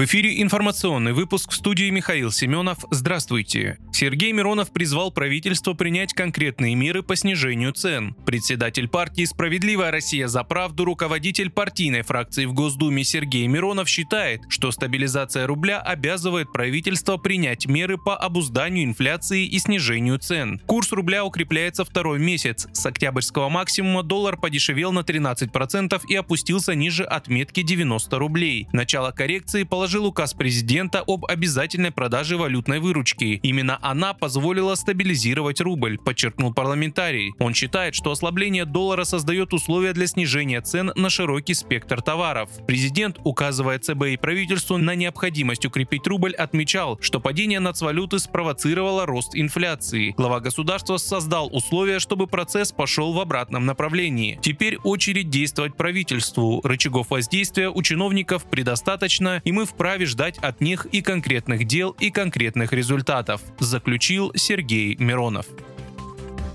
В эфире информационный выпуск в студии Михаил Семенов. Здравствуйте. Сергей Миронов призвал правительство принять конкретные меры по снижению цен. Председатель партии «Справедливая Россия за правду», руководитель партийной фракции в Госдуме Сергей Миронов считает, что стабилизация рубля обязывает правительство принять меры по обузданию инфляции и снижению цен. Курс рубля укрепляется второй месяц. С октябрьского максимума доллар подешевел на 13% и опустился ниже отметки 90 рублей. Начало коррекции по положил указ президента об обязательной продаже валютной выручки. Именно она позволила стабилизировать рубль, подчеркнул парламентарий. Он считает, что ослабление доллара создает условия для снижения цен на широкий спектр товаров. Президент, указывая ЦБ и правительству на необходимость укрепить рубль, отмечал, что падение нацвалюты спровоцировало рост инфляции. Глава государства создал условия, чтобы процесс пошел в обратном направлении. Теперь очередь действовать правительству. Рычагов воздействия у чиновников предостаточно, и мы вправе ждать от них и конкретных дел, и конкретных результатов, заключил Сергей Миронов.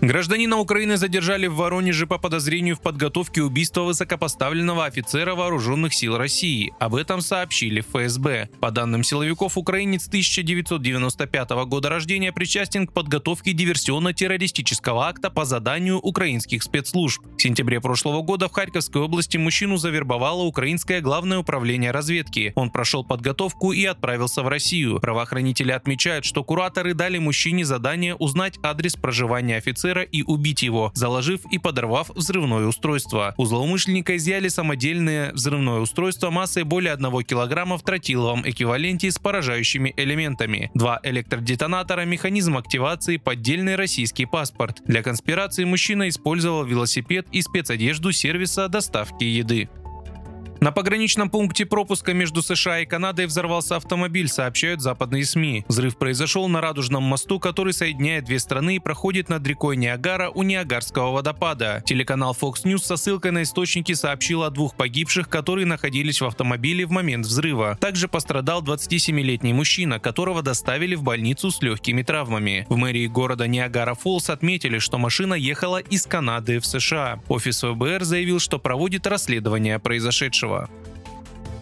Гражданина Украины задержали в Воронеже по подозрению в подготовке убийства высокопоставленного офицера вооруженных сил России. Об этом сообщили ФСБ. По данным силовиков, украинец 1995 года рождения причастен к подготовке диверсионно-террористического акта по заданию украинских спецслужб. В сентябре прошлого года в Харьковской области мужчину завербовало Украинское главное управление разведки. Он прошел подготовку и отправился в Россию. Правоохранители отмечают, что кураторы дали мужчине задание узнать адрес проживания офицера офицера и убить его, заложив и подорвав взрывное устройство. У злоумышленника изъяли самодельное взрывное устройство массой более 1 кг в тротиловом эквиваленте с поражающими элементами. Два электродетонатора, механизм активации, поддельный российский паспорт. Для конспирации мужчина использовал велосипед и спецодежду сервиса доставки еды. На пограничном пункте пропуска между США и Канадой взорвался автомобиль, сообщают западные СМИ. Взрыв произошел на Радужном мосту, который соединяет две страны и проходит над рекой Ниагара у Ниагарского водопада. Телеканал Fox News со ссылкой на источники сообщил о двух погибших, которые находились в автомобиле в момент взрыва. Также пострадал 27-летний мужчина, которого доставили в больницу с легкими травмами. В мэрии города Ниагара-Фоллс отметили, что машина ехала из Канады в США. Офис ФБР заявил, что проводит расследование произошедшего большего.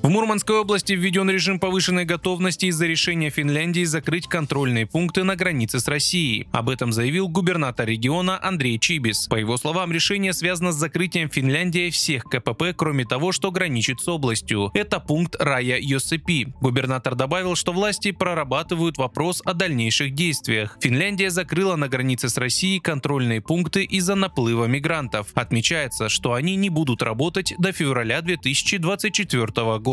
В Мурманской области введен режим повышенной готовности из-за решения Финляндии закрыть контрольные пункты на границе с Россией. Об этом заявил губернатор региона Андрей Чибис. По его словам, решение связано с закрытием Финляндии всех КПП, кроме того, что граничит с областью. Это пункт Рая Йосипи. Губернатор добавил, что власти прорабатывают вопрос о дальнейших действиях. Финляндия закрыла на границе с Россией контрольные пункты из-за наплыва мигрантов. Отмечается, что они не будут работать до февраля 2024 года